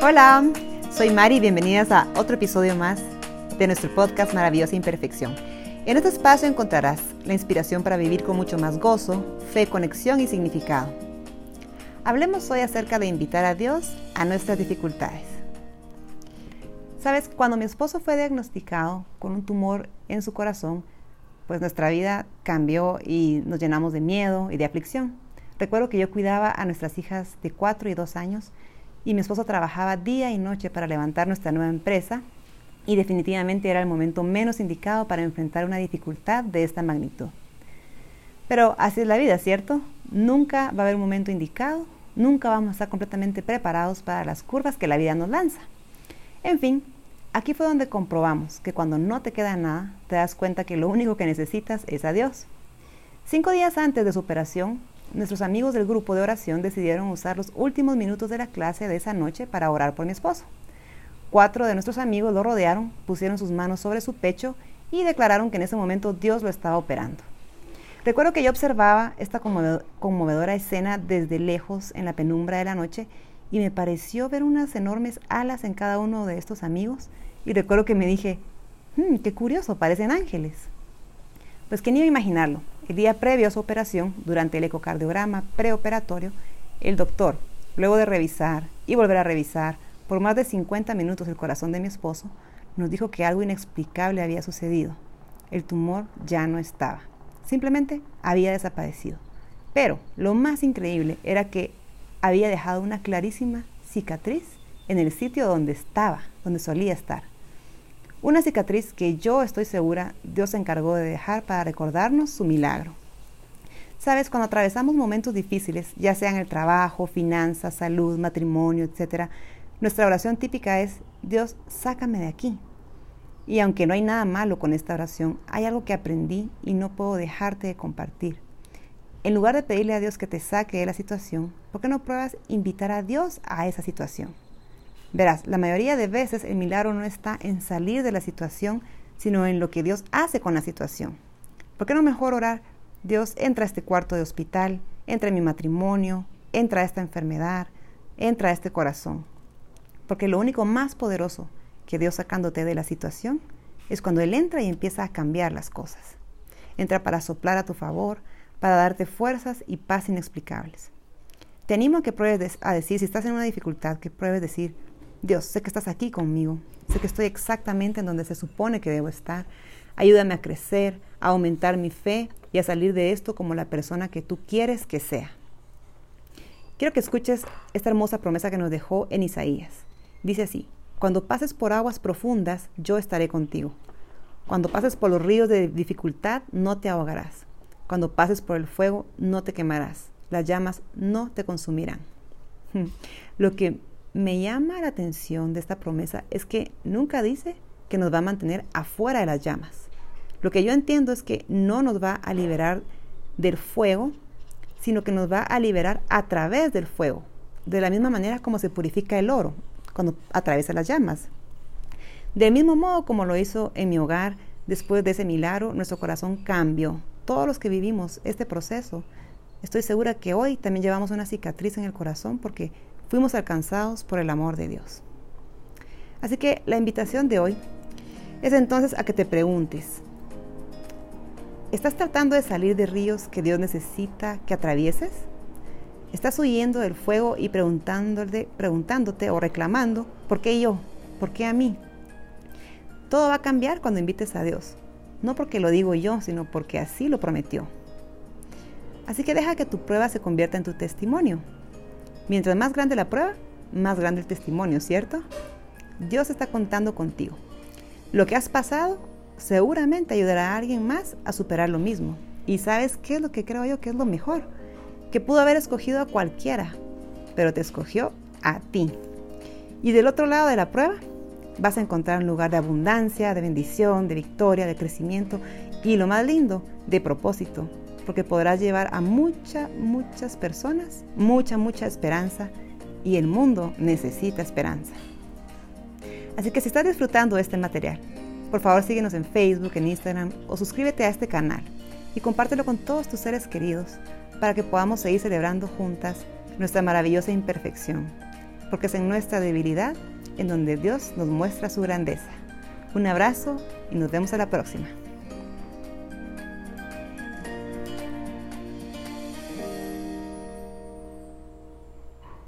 Hola, soy Mari y bienvenidas a otro episodio más de nuestro podcast Maravillosa Imperfección. En este espacio encontrarás la inspiración para vivir con mucho más gozo, fe, conexión y significado. Hablemos hoy acerca de invitar a Dios a nuestras dificultades. Sabes, cuando mi esposo fue diagnosticado con un tumor en su corazón, pues nuestra vida cambió y nos llenamos de miedo y de aflicción. Recuerdo que yo cuidaba a nuestras hijas de 4 y 2 años y mi esposo trabajaba día y noche para levantar nuestra nueva empresa y definitivamente era el momento menos indicado para enfrentar una dificultad de esta magnitud. Pero así es la vida, ¿cierto? Nunca va a haber un momento indicado, nunca vamos a estar completamente preparados para las curvas que la vida nos lanza. En fin, aquí fue donde comprobamos que cuando no te queda nada, te das cuenta que lo único que necesitas es a Dios. Cinco días antes de su operación, nuestros amigos del grupo de oración decidieron usar los últimos minutos de la clase de esa noche para orar por mi esposo. Cuatro de nuestros amigos lo rodearon, pusieron sus manos sobre su pecho y declararon que en ese momento Dios lo estaba operando. Recuerdo que yo observaba esta conmovedora escena desde lejos en la penumbra de la noche y me pareció ver unas enormes alas en cada uno de estos amigos y recuerdo que me dije, hmm, qué curioso, parecen ángeles. Pues que ni iba a imaginarlo. El día previo a su operación, durante el ecocardiograma preoperatorio, el doctor, luego de revisar y volver a revisar, por más de 50 minutos el corazón de mi esposo, nos dijo que algo inexplicable había sucedido. El tumor ya no estaba. Simplemente había desaparecido. Pero lo más increíble era que había dejado una clarísima cicatriz en el sitio donde estaba, donde solía estar. Una cicatriz que yo estoy segura Dios se encargó de dejar para recordarnos su milagro. Sabes, cuando atravesamos momentos difíciles, ya sean el trabajo, finanzas, salud, matrimonio, etc., nuestra oración típica es, Dios, sácame de aquí. Y aunque no hay nada malo con esta oración, hay algo que aprendí y no puedo dejarte de compartir. En lugar de pedirle a Dios que te saque de la situación, ¿por qué no pruebas invitar a Dios a esa situación? Verás, la mayoría de veces el milagro no está en salir de la situación, sino en lo que Dios hace con la situación. ¿Por qué no mejor orar? Dios entra a este cuarto de hospital, entra en mi matrimonio, entra a esta enfermedad, entra a este corazón. Porque lo único más poderoso que Dios sacándote de la situación es cuando Él entra y empieza a cambiar las cosas. Entra para soplar a tu favor, para darte fuerzas y paz inexplicables. Te animo a que pruebes a decir, si estás en una dificultad, que pruebes decir, Dios, sé que estás aquí conmigo, sé que estoy exactamente en donde se supone que debo estar. Ayúdame a crecer, a aumentar mi fe y a salir de esto como la persona que tú quieres que sea. Quiero que escuches esta hermosa promesa que nos dejó en Isaías. Dice así, cuando pases por aguas profundas, yo estaré contigo. Cuando pases por los ríos de dificultad, no te ahogarás. Cuando pases por el fuego, no te quemarás. Las llamas no te consumirán. Lo que me llama la atención de esta promesa es que nunca dice que nos va a mantener afuera de las llamas. Lo que yo entiendo es que no nos va a liberar del fuego, sino que nos va a liberar a través del fuego, de la misma manera como se purifica el oro cuando atraviesa las llamas. Del mismo modo como lo hizo en mi hogar, después de ese milagro, nuestro corazón cambió. Todos los que vivimos este proceso, estoy segura que hoy también llevamos una cicatriz en el corazón porque fuimos alcanzados por el amor de Dios. Así que la invitación de hoy es entonces a que te preguntes, ¿estás tratando de salir de ríos que Dios necesita que atravieses? Estás huyendo del fuego y preguntándote, o reclamando, ¿por qué yo? ¿Por qué a mí? Todo va a cambiar cuando invites a Dios. No porque lo digo yo, sino porque así lo prometió. Así que deja que tu prueba se convierta en tu testimonio. Mientras más grande la prueba, más grande el testimonio, ¿cierto? Dios está contando contigo. Lo que has pasado seguramente ayudará a alguien más a superar lo mismo. Y sabes qué es lo que creo yo que es lo mejor que pudo haber escogido a cualquiera, pero te escogió a ti. Y del otro lado de la prueba vas a encontrar un lugar de abundancia, de bendición, de victoria, de crecimiento y lo más lindo, de propósito, porque podrás llevar a muchas, muchas personas mucha, mucha esperanza y el mundo necesita esperanza. Así que si estás disfrutando este material, por favor síguenos en Facebook, en Instagram o suscríbete a este canal y compártelo con todos tus seres queridos para que podamos seguir celebrando juntas nuestra maravillosa imperfección. porque es en nuestra debilidad en donde Dios nos muestra su grandeza. Un abrazo y nos vemos a la próxima.